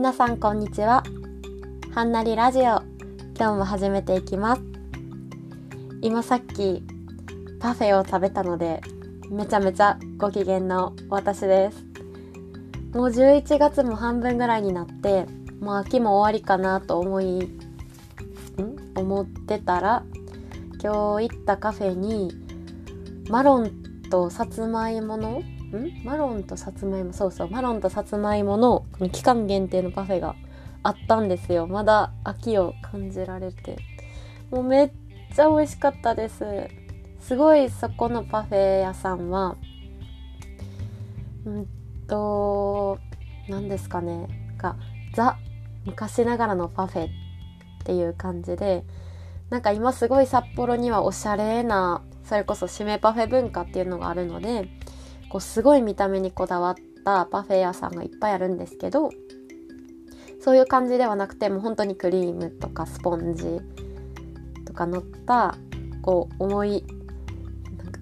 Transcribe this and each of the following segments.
皆さんこんにちは。はんなりラジオ。今日も始めていきます。今さっきパフェを食べたのでめちゃめちゃご機嫌の私です。もう11月も半分ぐらいになってもう秋も終わりかなと思いん？思ってたら今日行ったカフェにマロンとさつまいものん？マロンとさつまいもそうそうマロンとさつまいものこの期間限定のパフェがあったんですよ。まだ秋を感じられて。もうめっちゃ美味しかったです。すごいそこのパフェ屋さんはうんと何ですかね。がザ昔ながらのパフェっていう感じでなんか今すごい札幌にはおしゃれなそれこそ締めパフェ文化っていうのがあるのでこうすごい見た目にこだわったパフェ屋さんがいっぱいあるんですけどそういう感じではなくてもう本当にクリームとかスポンジとか乗ったこう重い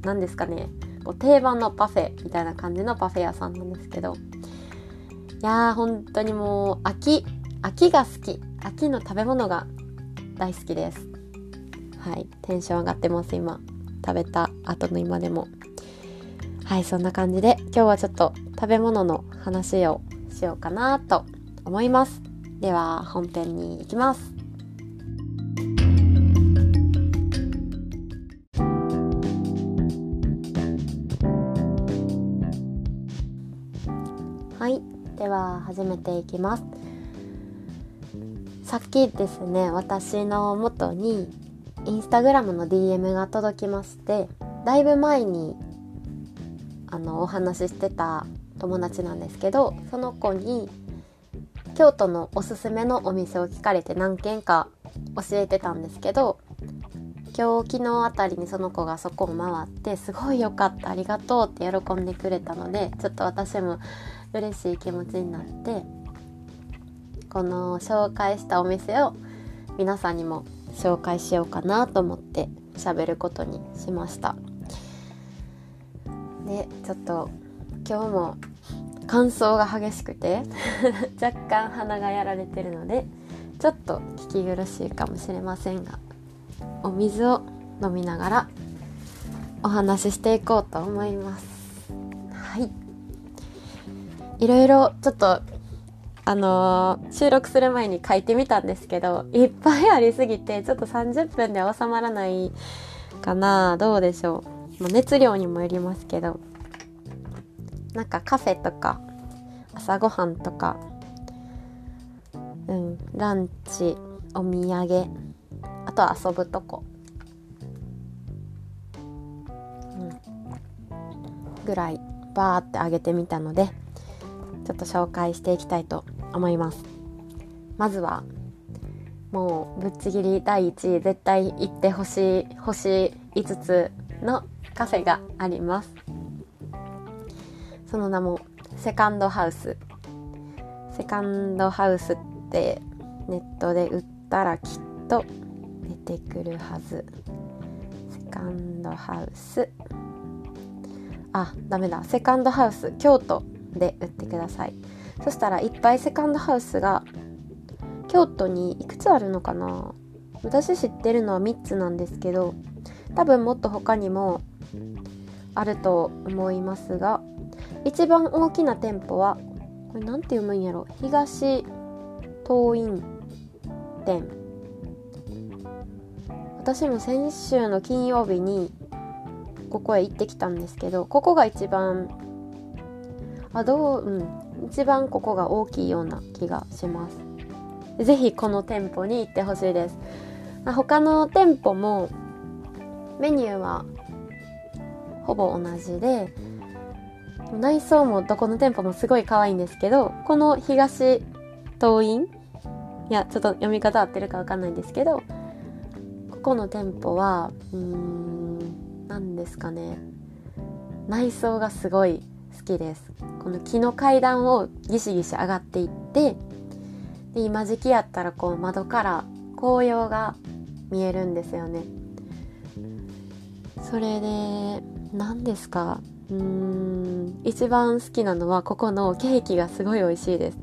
何ですかねこう定番のパフェみたいな感じのパフェ屋さんなんですけどいやー本当にもう秋秋が好き。秋の食べ物が大好きです。はい。テンション上がってます今。食べた後の今でも。はいそんな感じで今日はちょっと食べ物の話をしようかなと思います。では本編に行きます。はいでは始めていきます。さっきですね私の元にインスタグラムの DM が届きましてだいぶ前にあのお話ししてた友達なんですけどその子に京都のおすすめのお店を聞かれて何軒か教えてたんですけど今日昨日あたりにその子がそこを回ってすごい良かったありがとうって喜んでくれたのでちょっと私も嬉しい気持ちになってこの紹介したお店を皆さんにも紹介しようかなと思って喋ることにしました。でちょっと今日も乾燥が激しくて 若干鼻がやられてるのでちょっと聞き苦しいかもしれませんがお水を飲みながらお話ししていこうと思います。はい。いろいろちょっとあのー、収録する前に書いてみたんですけどいっぱいありすぎてちょっと30分で収まらないかな。どうでしょう、まあ、熱量にもよりますけどなんかカフェとか朝ごはんとかうんランチお土産あとは遊ぶとこ、うん、ぐらいバーってあげてみたのでちょっと紹介していきたいと思います。まずはもうぶっちぎり第1位絶対行ってほしい星5つのカフェがあります。その名もセカンドハウス。セカンドハウスってネットで売ったらきっと出てくるはず。セカンドハウス。あダメだ。セカンドハウス京都で売ってください。そしたらいっぱいセカンドハウスが京都にいくつあるのかな？私知ってるのは3つなんですけど多分もっと他にもあると思いますが一番大きな店舗はこれ何て読むんやろ？東東院店。私も先週の金曜日にここへ行ってきたんですけどここが一番あどううん一番ここが大きいような気がします。是非この店舗に行ってほしいです。他の店舗もメニューはほぼ同じで内装もどこの店舗もすごい可愛いんですけどこの東東院いやちょっと読み方合ってるか分かんないんですけどここの店舗はうーん何ですかね。内装がすごい好きです。この木の階段をギシギシ上がっていってで今時期やったらこう窓から紅葉が見えるんですよね。それで何ですか？うーん一番好きなのはここのケーキがすごい美味しいです。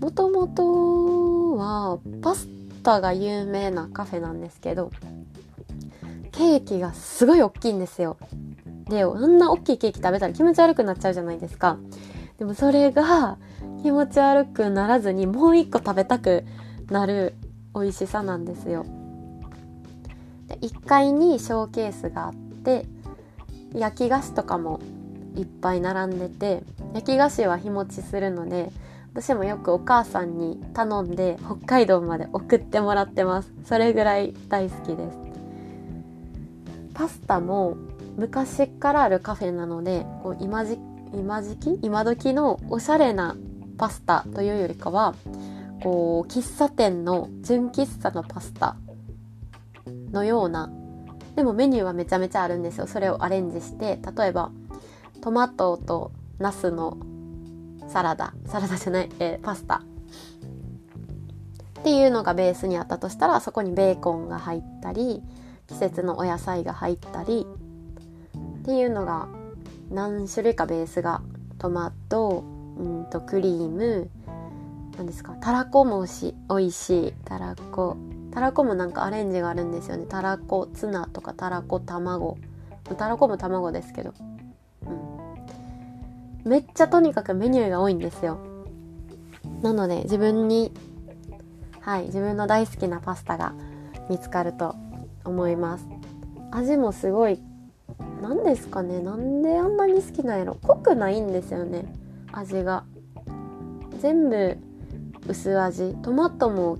もともとはパスタが有名なカフェなんですけどケーキがすごい大きいんですよ。であんな大きいケーキ食べたら気持ち悪くなっちゃうじゃないですか。でもそれが気持ち悪くならずにもう一個食べたくなる美味しさなんですよ。で1階にショーケースがあって焼き菓子とかもいっぱい並んでて焼き菓子は日持ちするので私もよくお母さんに頼んで北海道まで送ってもらってます。それぐらい大好きです。パスタも昔からあるカフェなのでこう今時今時期？今時のおしゃれなパスタというよりかはこう喫茶店の純喫茶のパスタのようなでもメニューはめちゃめちゃあるんですよ。それをアレンジして例えばトマトとナスのサラダ。サラダじゃない、えー、パスタ。っていうのがベースにあったとしたらそこにベーコンが入ったり季節のお野菜が入ったりっていうのが何種類かベースがトマトうんとクリーム何ですか？たらこもし美味しい。たらこたらこもなんかアレンジがあるんですよね。たらこツナとかたらこ卵。たらこも卵ですけど、うん、めっちゃとにかくメニューが多いんですよ。なので自分にはい自分の大好きなパスタが見つかると思います。味もすごい何ですかね。なんであんなに好きなんやろ。濃くないんですよね。味が。全部薄味。トマトも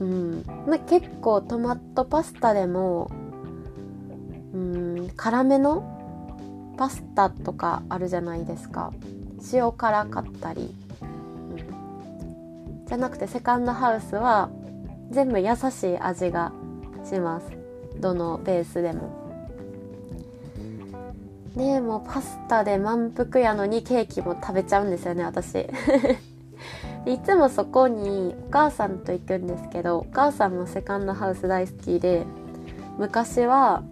うん。まあ結構トマトパスタでもうん辛めのパスタとかあるじゃないですか。塩辛かったり、うん、じゃなくてセカンドハウスは全部優しい味がします。どのベースでも。でもうパスタで満腹やのにケーキも食べちゃうんですよね私。いつもそこにお母さんと行くんですけどお母さんもセカンドハウス大好きで昔は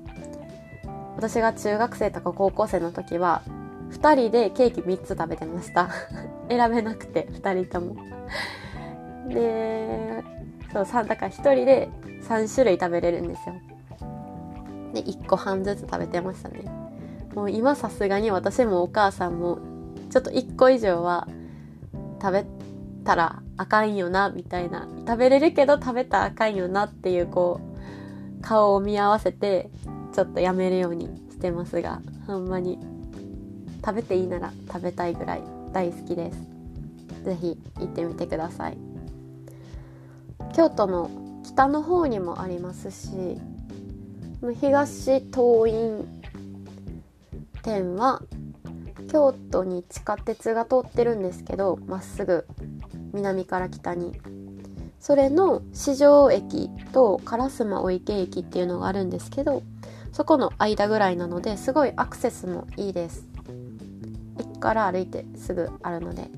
私が中学生とか高校生の時は2人でケーキ3つ食べてました。選べなくて2人とも。でそうだから1人で3種類食べれるんですよ。で1個半ずつ食べてましたね。もう今さすがに私もお母さんもちょっと1個以上は食べたらあかんよなみたいな。食べれるけど食べたらあかんよなっていうこう顔を見合わせてちょっとやめるようにしてますがほんまに。食べていいなら食べたいぐらい大好きです。是非行ってみてください。京都の北の方にもありますし東東院店は京都に地下鉄が通ってるんですけどまっすぐ南から北に。それの四条駅と烏丸御池駅っていうのがあるんですけどそこの間ぐらいなのですごいアクセスもいいです。駅から歩いてすぐあるので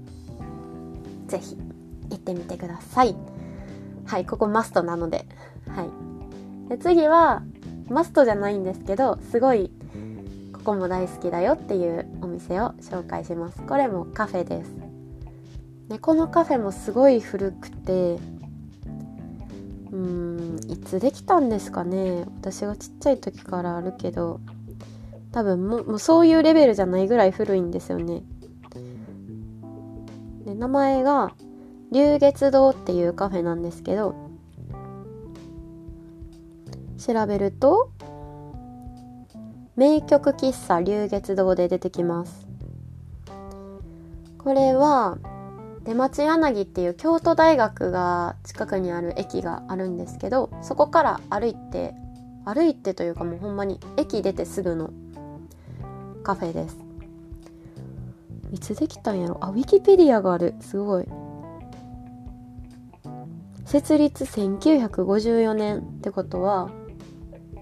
是非行ってみてください。はいここマストなので。はい。で次はマストじゃないんですけどすごいここも大好きだよっていうお店を紹介します。これもカフェです。でこのカフェもすごい古くてうんいつできたんですかね。私がちっちゃい時からあるけど多分ももうそういうレベルじゃないぐらい古いんですよね。で名前が龍月堂っていうカフェなんですけど調べると名曲喫茶龍月堂で出てきます。これは出町柳っていう京都大学が近くにある駅があるんですけどそこから歩いて歩いてというかもうほんまに駅出てすぐのカフェです。いつできたんやろ？あウィキペディアがある。すごい。設立1954年ってことは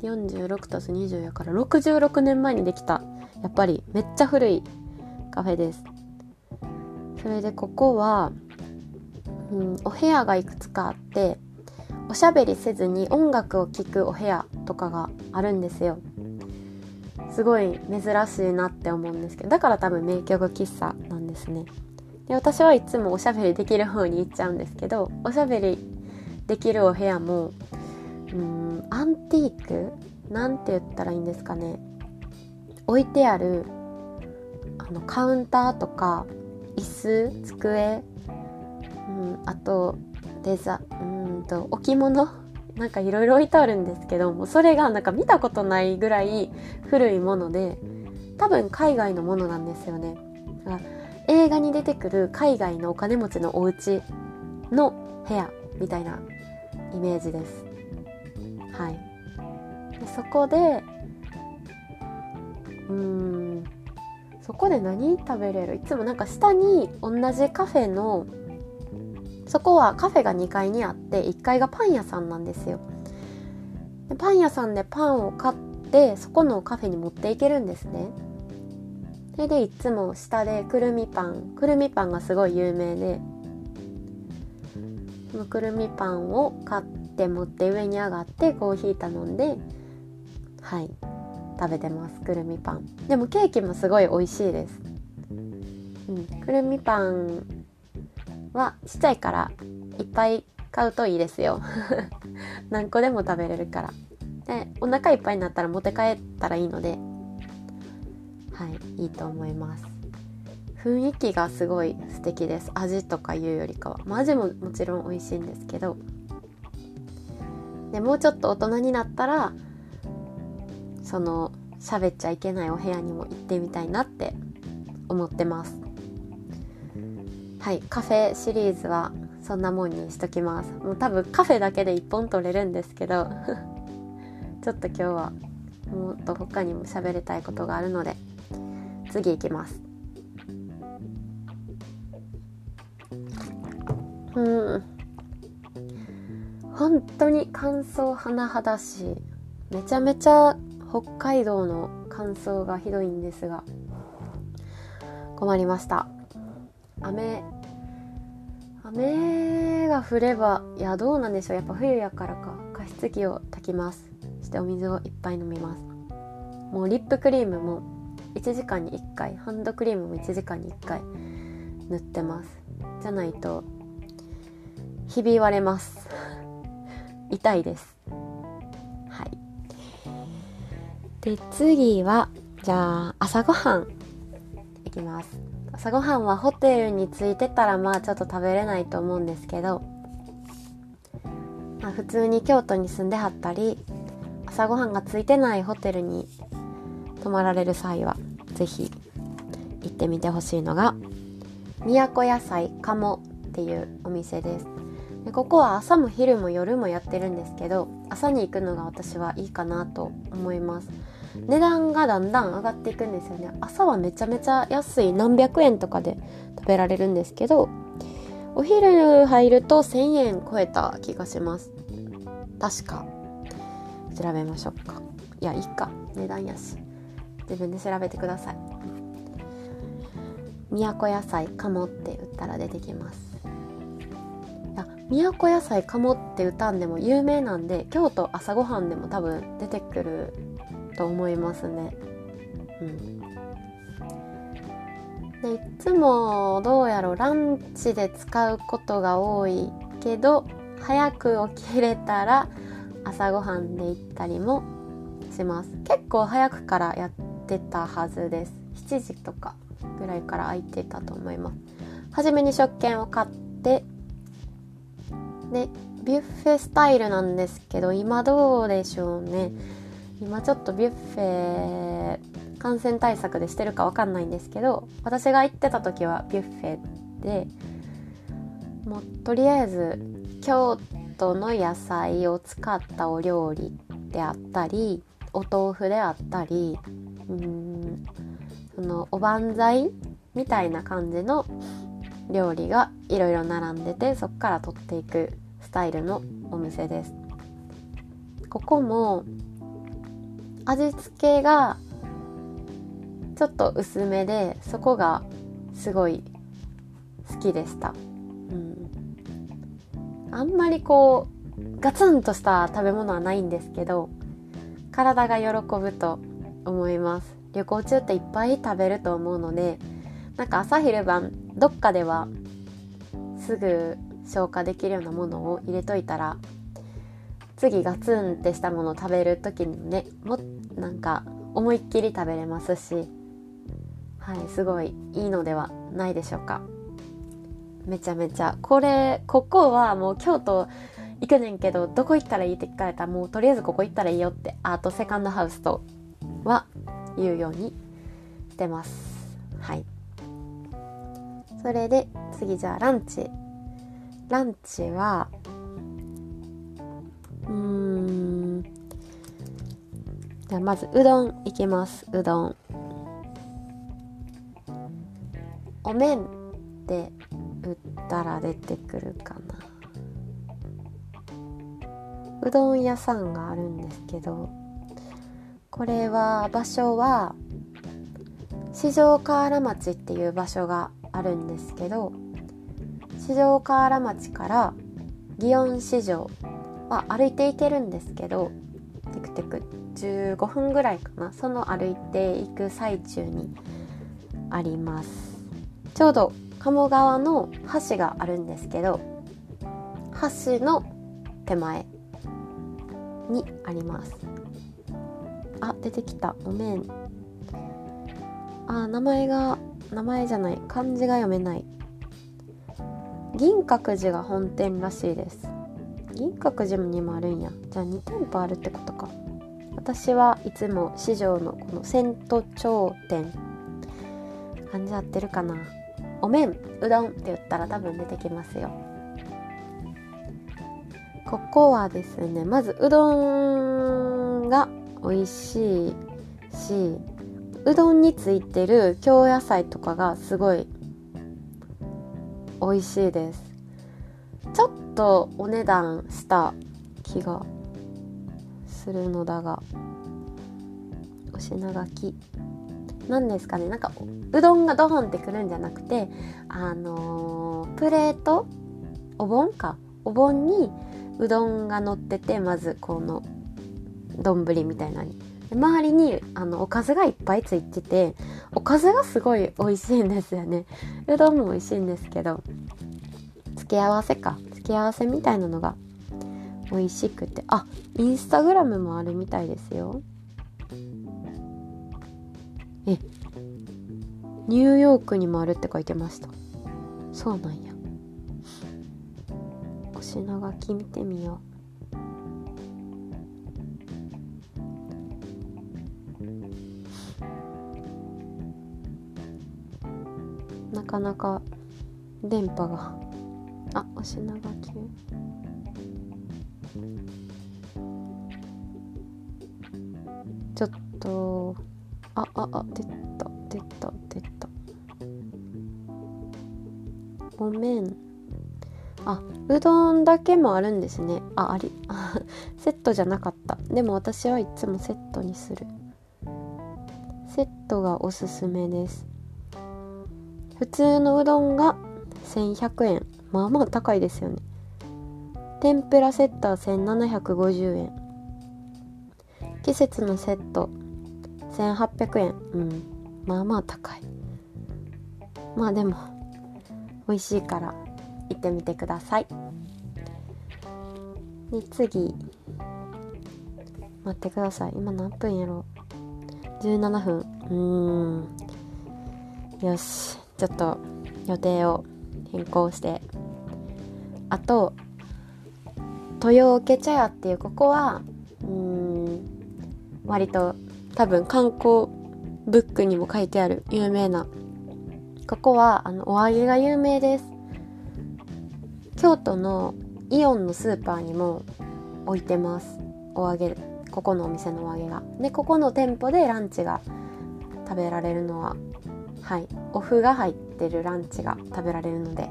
46たす20やから66年前にできた。やっぱりめっちゃ古いカフェです。それでここは、うん、お部屋がいくつかあっておしゃべりせずに音楽を聴くお部屋とかがあるんですよ。すごい珍しいなって思うんですけどだから多分名曲喫茶なんですね。で私はいつもおしゃべりできる方に行っちゃうんですけどおしゃべりできるお部屋もうんアンティークなんて言ったらいいんですかね。置いてあるあのカウンターとか椅子机、うん、あとデザうんと置物なんかいろいろ置いてあるんですけどもそれがなんか見たことないぐらい古いもので多分海外のものなんですよね。映画に出てくる海外のお金持ちのお家の部屋みたいなイメージです。はい。でそこでうんそこで何食べれる？いつもなんか下に同じカフェのそこはカフェが2階にあって1階がパン屋さんなんですよ。でパン屋さんでパンを買ってそこのカフェに持っていけるんですね。それでいつも下でくるみパン。くるみパンがすごい有名でそのくるみパンを買って持って上に上がってコーヒー頼んではい。食べてますくるみパン。でもケーキもすごい美味しいです、うん、くるみパンはちっちゃいからいっぱい買うといいですよ。何個でも食べれるから。でお腹いっぱいになったら持って帰ったらいいので。はいいいと思います。雰囲気がすごい素敵です。味とかいうよりかは、まあ、味ももちろん美味しいんですけど。でもうちょっと大人になったらその喋っちゃいけないお部屋にも行ってみたいなって思ってます。はいカフェシリーズはそんなもんにしときます。もう多分カフェだけで1本取れるんですけど ちょっと今日はもっと他にも喋りたいことがあるので次行きます。うん。本当に乾燥甚だしい。めちゃめちゃ北海道の乾燥がひどいんですが困りました。雨雨が降ればいやどうなんでしょう。やっぱ冬やからか。加湿器を炊きます。そしてお水をいっぱい飲みます。もうリップクリームも1時間に1回。ハンドクリームも1時間に1回。塗ってます。じゃないとひび割れます。痛いです。で次はじゃあ朝ごはんいきます。朝ごはんはホテルに着いてたらまあちょっと食べれないと思うんですけど、まあ、普通に京都に住んではったり朝ごはんがついてないホテルに泊まられる際は是非行ってみてほしいのが都野菜鴨っていうお店です。でここは朝も昼も夜もやってるんですけど朝に行くのが私はいいかなと思います。値段がだんだん上がっていくんですよね。朝はめちゃめちゃ安い何百円とかで食べられるんですけどお昼入ると1000円超えた気がします。確か。調べましょうか。いやいいか。値段やし自分で調べてください。都野菜鴨って打ったら出てきます。都野菜鴨って歌んでも有名なんで京都朝ごはんでも多分出てくると思いますね。うん、でいつもどうやろランチで使うことが多いけど早く起きれたら朝ごはんで行ったりもします。結構早くからやってたはずです。7時とかぐらいから空いてたと思います。初めに食券を買ってでビュッフェスタイルなんですけど今どうでしょうね。今ちょっとビュッフェ感染対策でしてるかわかんないんですけど私が行ってた時はビュッフェでもうとりあえず京都の野菜を使ったお料理であったりお豆腐であったりうんそのおばんざいみたいな感じの料理がいろいろ並んでてそこから取っていくスタイルのお店です。ここも味付けがちょっと薄めでそこがすごい好きでした、うん、あんまりこうガツンとした食べ物はないんですけど体が喜ぶと思います。旅行中っていっぱい食べると思うのでなんか朝昼晩どっかではすぐ消化できるようなものを入れといたら次ガツンってしたものを食べる時にもねもなんか思いっきり食べれますしはいすごいいいのではないでしょうか。めちゃめちゃ。これここはもう京都行くねんけどどこ行ったらいいって聞かれたらもうとりあえずここ行ったらいいよってアートセカンドハウスとは言うようにしてます。はい。それで次じゃあランチ。ランチはうん。じゃあまずうどんいきます。うどん。お麺って売ったら出てくるかな。うどん屋さんがあるんですけどこれは場所は四条河原町っていう場所があるんですけど四条河原町から祇園市場は歩いて行けるんですけどテクテク15分ぐらいかな。その歩いていく最中にあります。ちょうど鴨川の橋があるんですけど橋の手前にあります。あ出てきた。お面あ名前が名前じゃない。漢字が読めない。銀閣寺が本店らしいです。銀閣寺にもあるんや。じゃあ2店舗あるってことか。私はいつも市場のこのセント頂店。感じ合ってるかな。お麺うどんって言ったら多分出てきますよ。ここはですねまずうどんが美味しいしうどんについてる京野菜とかがすごい美味しいです。ちょっとお値段した気がするのだがお品書き。何ですかね。なんかうどんがドホンってくるんじゃなくてあのー、プレート？お盆？か。お盆にうどんが乗っててまずこの丼みたいなに。周りにあのおかずがいっぱいついてておかずがすごい美味しいんですよね。うどんも美味しいんですけど付け合わせか付け合わせみたいなのが美味しくて。あインスタグラムもあるみたいですよ。えニューヨークにもあるって書いてました。そうなんや。お品書き見てみよう。なかなか電波があお品書き。ちょっとあああ出た出た出た。ごめん。あうどんだけもあるんですね。ああり。セットじゃなかった。でも私はいつもセットにする。セットがおすすめです。普通のうどんが1100円。まあまあ高いですよね。天ぷらセットは1750円。季節のセット1800円。うん。まあまあ高い。まあでも美味しいから行ってみてください。で次。待ってください。今何分やろう？17分。うん。よし。ちょっと予定を変更して。あと豊受茶屋っていうここはうん割と多分観光ブックにも書いてある有名な。ここはあのお揚げが有名です。京都のイオンのスーパーにも置いてます。お揚げここのお店のお揚げが。でここの店舗でランチが食べられるのははい。お麩が入ってるランチが食べられるので、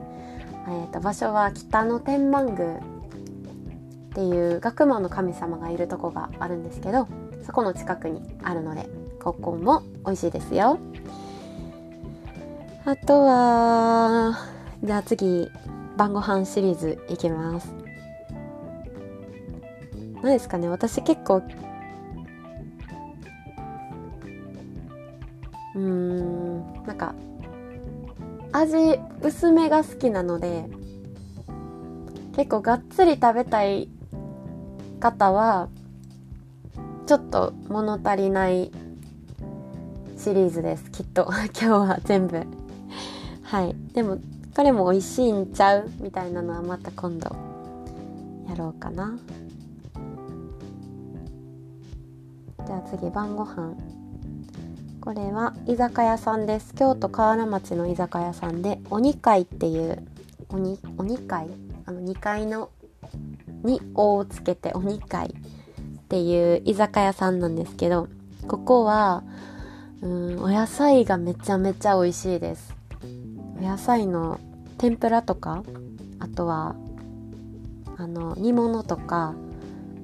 えーと、場所は北の天満宮っていう学問の神様がいるとこがあるんですけどそこの近くにあるのでここも美味しいですよ。あとはじゃあ次晩ご飯シリーズいきます。何ですかね私結構うんなんか味薄めが好きなので結構がっつり食べたい方はちょっと物足りないシリーズですきっと。今日は全部。はい。でもこれも美味しいんちゃうみたいなのはまた今度やろうかな。じゃあ次晩ご飯。これは居酒屋さんです。京都河原町の居酒屋さんで鬼会っていう鬼鬼会？あの2階のに「お」をつけて鬼会っていう居酒屋さんなんですけどここはうんお野菜がめちゃめちゃ美味しいです。お野菜の天ぷらとかあとはあの煮物とか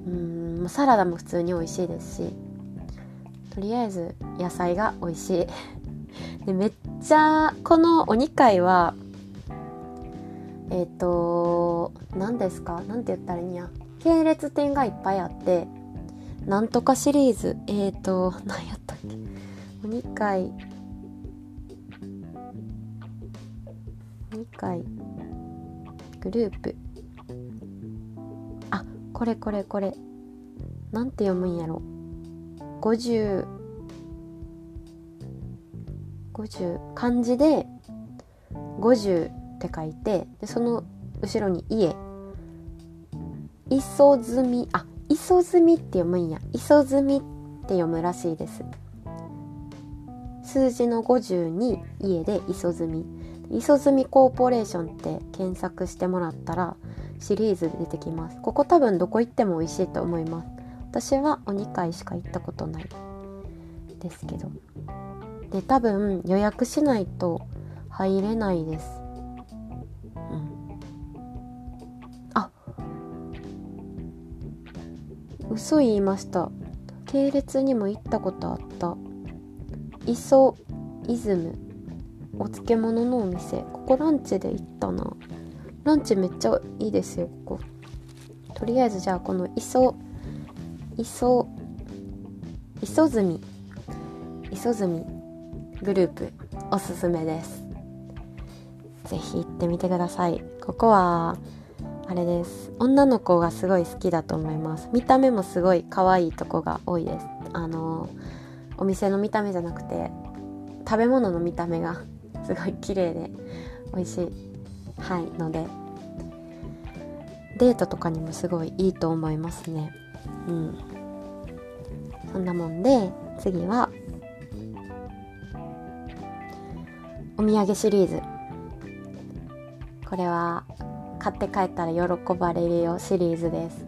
うんサラダも普通に美味しいですしとりあえず野菜が美味しい。でめっちゃこのお二階はえっ、ー、と何ですか？何て言ったらいいんや？系列店がいっぱいあってなんとかシリーズ。えっ、ー、と何やったっけ？お二階2回グループ。あこれこれこれ。なんて読むんやろ？50漢字で50って書いてでその後ろに家。磯積みあ磯積みって読むんや。磯積みって読むらしいです。数字の50に家で磯積み。磯積コーポレーションって検索してもらったらシリーズで出てきます。ここ多分どこ行っても美味しいと思います。私はお2回しか行ったことないですけど。で多分予約しないと入れないです。うん。あ。嘘言いました。系列にも行ったことあった。磯イズム。お漬物のお店。ここランチで行ったな。ランチめっちゃいいですよここ。とりあえずじゃあこの磯磯磯住磯住グループおすすめです。ぜひ行ってみてください。ここはあれです。女の子がすごい好きだと思います。見た目もすごい可愛いとこが多いです。あのお店の見た目じゃなくて食べ物の見た目がすごい綺麗で美味しい。はいのでデートとかにもすごいいいと思いますね。うん。そんなもんで次はお土産シリーズ。これは買って帰ったら喜ばれるよシリーズです。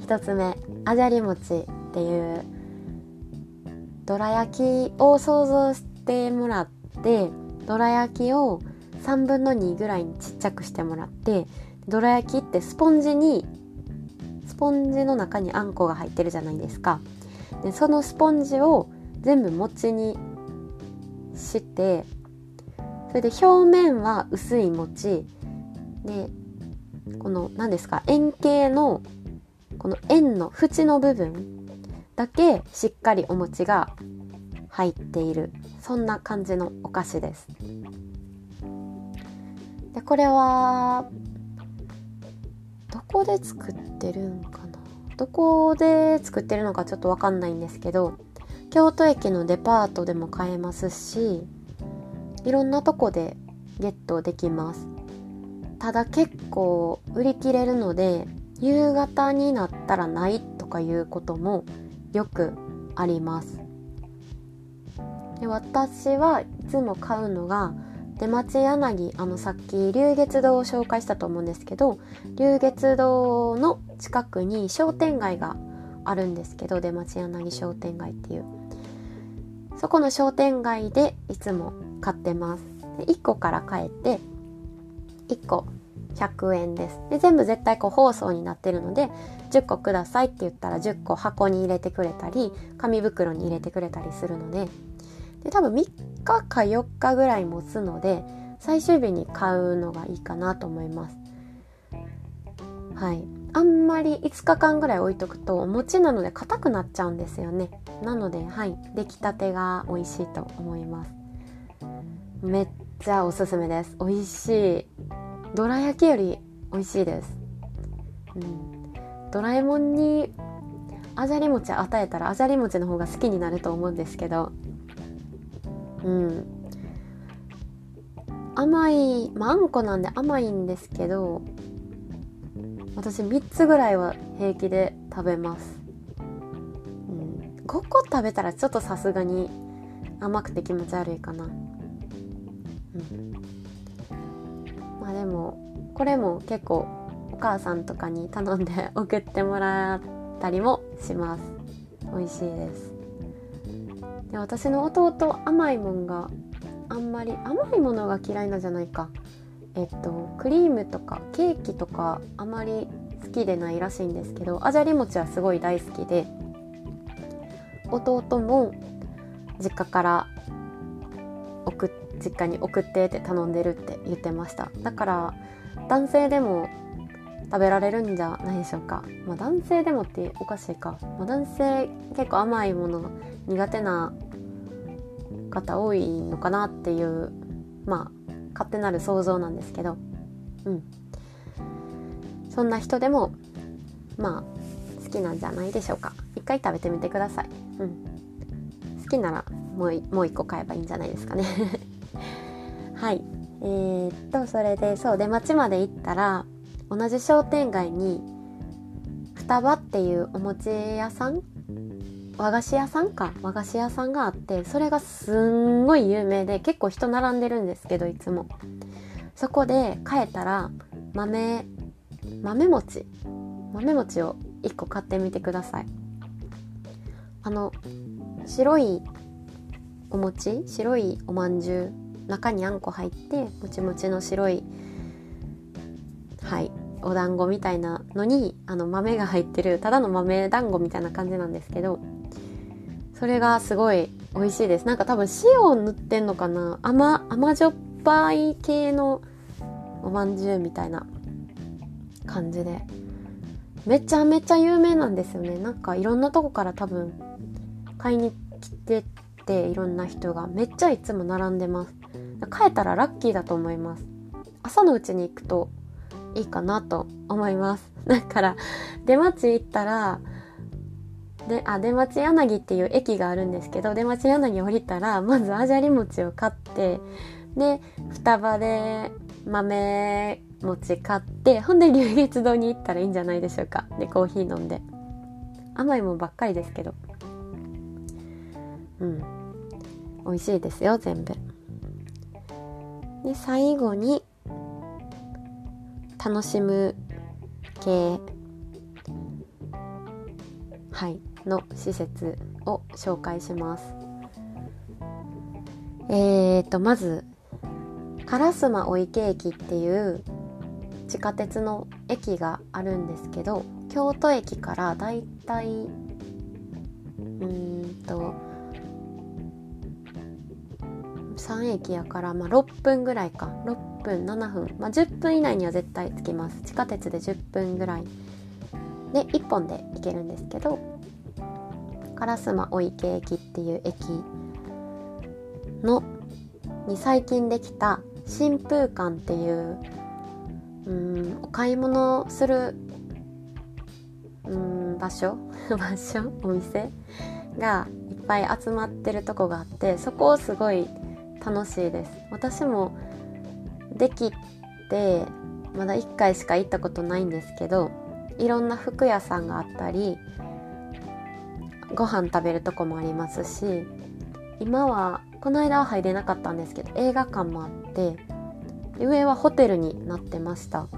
一つ目あじゃり餅っていうどら焼きを想像してもらってどら焼きを3分の2ぐらいにちっちゃくしてもらってどら焼きってスポンジにポンジの中にあんこが入ってるじゃないですか。でそのスポンジを全部餅にしてそれで表面は薄い餅。でこの何ですか円形のこの円の縁の部分だけしっかりお餅が入っている。そんな感じのお菓子です。でこれはこで作ってるんかな？どこで作ってるのかちょっとわかんないんですけど京都駅のデパートでも買えますしいろんなとこでゲットできます。ただ結構売り切れるので夕方になったらないとかいうこともよくあります。で私はいつも買うのが出町柳あのさっき龍月堂を紹介したと思うんですけど龍月堂の近くに商店街があるんですけど出町柳商店街っていう。そこの商店街でいつも買ってます。1個から買えて1個100円です。で全部絶対個包装になってるので10個くださいって言ったら10個箱に入れてくれたり紙袋に入れてくれたりするのでで多分3日か4日ぐらい持つので最終日に買うのがいいかなと思います。はい。あんまり5日間ぐらい置いとくとお餅なので硬くなっちゃうんですよね。なのではい。出来たてが美味しいと思います。めっちゃおすすめです。美味しい。どら焼きより美味しいです、うん、ドラえもんにあじゃり餅与えたらあじゃり餅の方が好きになると思うんですけどうん。甘いまあんこなんで甘いんですけど私3つぐらいは平気で食べます、うん、5個食べたらちょっとさすがに甘くて気持ち悪いかな。うん。まあでもこれも結構お母さんとかに頼んで 送ってもらったりもします。美味しいです。で私の弟甘いもんがあんまり甘いものが嫌いなんじゃないか。えっとクリームとかケーキとかあまり好きでないらしいんですけどあじゃり餅はすごい大好きで弟も実家から送実家に送ってって頼んでるって言ってました。だから男性でも食べられるんじゃないでしょうか、まあ、男性でもっておかしいか、まあ、男性結構甘いもの苦手な方多いのかなっていうまあ勝手なる想像なんですけど。うん。そんな人でもまあ好きなんじゃないでしょうか。一回食べてみてください、うん、好きならもうもう一個買えばいいんじゃないですかね。はい。えー、っとそれでそう。出町まで行ったら同じ商店街に双葉っていうお餅屋さん和菓子屋さんか和菓子屋さんがあってそれがすんごい有名で結構人並んでるんですけどいつも。そこで帰ったら豆豆餅豆餅を1個買ってみてください。あの白いお餅白いおまんじゅう中にあんこ入ってもちもちの白いはいお団子みたいなのにあの豆が入ってるただの豆団子みたいな感じなんですけどそれがすごい美味しいです。なんか多分塩を塗ってんのかな？甘甘じょっぱい系のおまんじゅうみたいな感じで。めちゃめちゃ有名なんですよね。なんかいろんなとこから多分買いに来てっていろんな人が。めっちゃいつも並んでます。帰ったらラッキーだと思います。朝のうちに行くといいかなと思います。だから出町行ったらであ出町柳っていう駅があるんですけど出町柳降りたらまずあじゃり餅を買ってで双葉で豆餅買ってほんで流月堂に行ったらいいんじゃないでしょうか。でコーヒー飲んで。甘いもんばっかりですけど。うん。美味しいですよ全部。で最後に楽しむ系はいの施設を紹介します。えーと、まず、烏丸御池駅っていう地下鉄の駅があるんですけど、京都駅からだいたい、うんと、3駅やから、まあ、6分ぐらいか。6分、7分。まあ、10分以内には絶対着きます。地下鉄で10分ぐらい。で、1本で行けるんですけど、烏丸御池駅っていう駅のに最近できた新風館っていううんお買い物するうん場所？場所？お店？がいっぱい集まってるとこがあってそこをすごい楽しいです私もできてまだ1回しか行ったことないんですけどいろんな服屋さんがあったりご飯食べるとこもありますし今はこの間は入れなかったんですけど映画館もあって上はホテルになってました。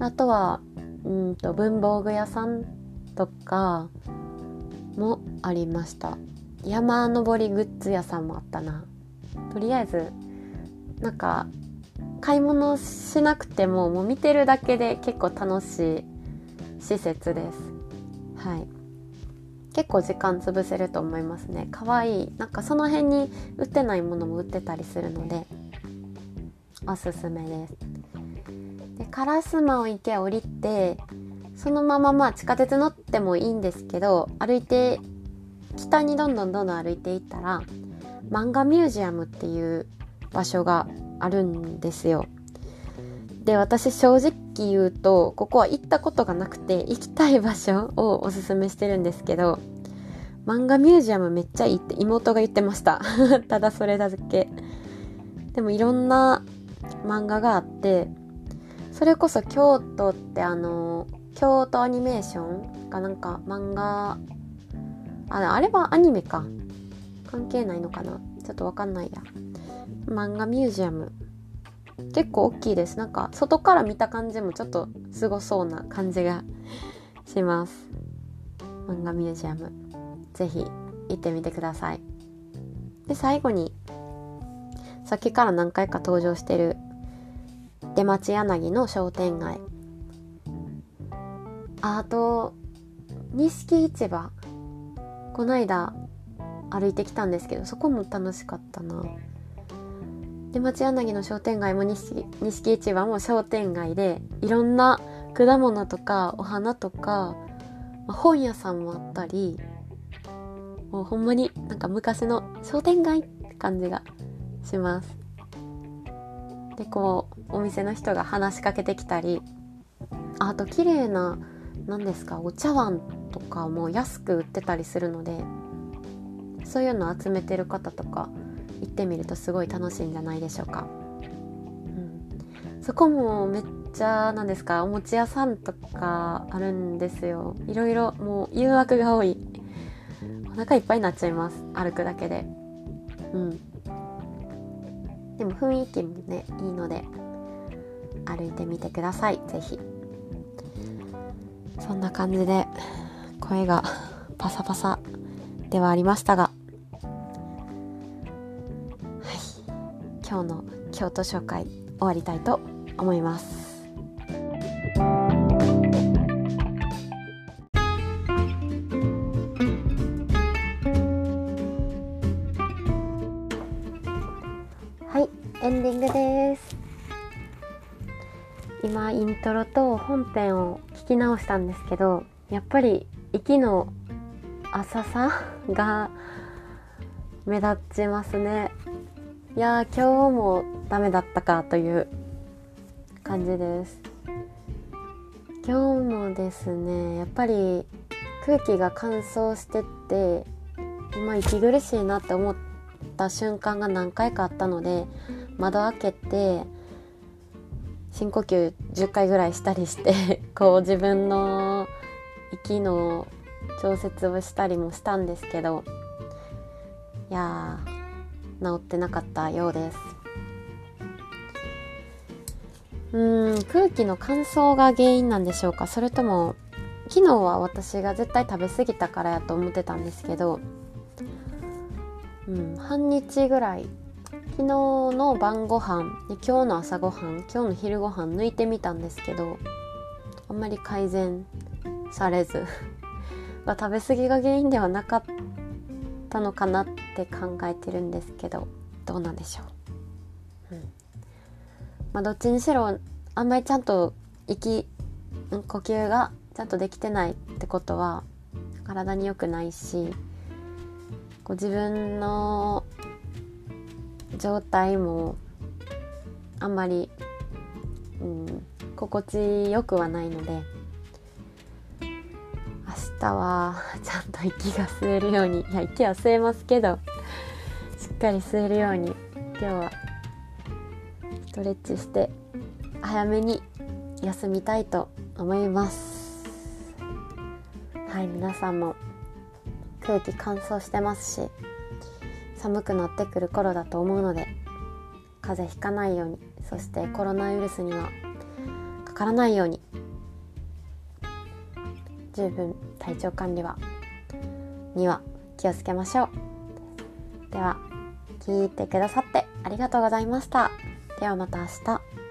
あとはうんと文房具屋さんとかもありました。山登りグッズ屋さんもあったな。とりあえずなんか買い物しなくてももう見てるだけで結構楽しい施設です。はい。結構時間潰せると思いますね。可愛い。なんかその辺に売ってないものも売ってたりするのでおすすめです。で烏丸池降りてそのまままあ地下鉄乗ってもいいんですけど歩いて北にどんどんどんどん歩いていったら漫画ミュージアムっていう場所があるんですよ。で私正直言うとここは行ったことがなくて行きたい場所をおすすめしてるんですけど漫画ミュージアムめっちゃいいって妹が言ってました。ただそれだけ。でもいろんな漫画があってそれこそ京都ってあの京都アニメーションがなんか漫画ああれはアニメか。関係ないのかな。ちょっとわかんないや。漫画ミュージアム。結構大きいです。なんか外から見た感じもちょっとすごそうな感じがします。漫画ミュージアム。是非行ってみてください。で最後にさっきから何回か登場してる出町柳の商店街。あと錦市場。こないだ歩いてきたんですけどそこも楽しかったな。で町柳の商店街も錦市場も商店街でいろんな果物とかお花とか本屋さんもあったりもうほんまになんか昔の商店街って感じがします。でこうお店の人が話しかけてきたりあと綺麗な何ですかお茶碗とかも安く売ってたりするのでそういうの集めてる方とか行ってみるとすごい楽しいんじゃないでしょうか、うん、そこもめっちゃ何ですかお餅屋さんとかあるんですよ。いろいろもう誘惑が多い。お腹いっぱいになっちゃいます。歩くだけで。うん。でも雰囲気もねいいので歩いてみてください。是非そんな感じで声がパサパサではありましたが。今日の京都紹介終わりたいと思います。はいエンディングです今イントロと本編を聞き直したんですけどやっぱり息の浅さが目立ちますねいや今日もダメだったかという感じです。今日もですねやっぱり空気が乾燥してって今息苦しいなって思った瞬間が何回かあったので窓開けて深呼吸10回ぐらいしたりして こう自分の息の調節をしたりもしたんですけどいやー治ってなかったようです。うん空気の乾燥が原因なんでしょうか？それとも昨日は私が絶対食べ過ぎたからやと思ってたんですけど、うん、半日ぐらい昨日の晩ご飯で今日の朝ごはん今日の昼ご飯抜いてみたんですけどあんまり改善されず 食べ過ぎが原因ではなかっったのかなって考えてるんですけどどうなんでしょう、うん。まあ、どっちにしろあんまりちゃんと息呼吸がちゃんとできてないってことは体に良くないしこう自分の状態もあんまり、うん、心地よくはないので日はちゃんと息が吸えるようにいや息は吸えますけどしっかり吸えるように今日はストレッチして早めに休みたいと思います。はい皆さんも空気乾燥してますし寒くなってくる頃だと思うので風邪ひかないようにそしてコロナウイルスにはかからないように十分体調管理はには気をつけましょう。では聞いてくださってありがとうございました。ではまた明日。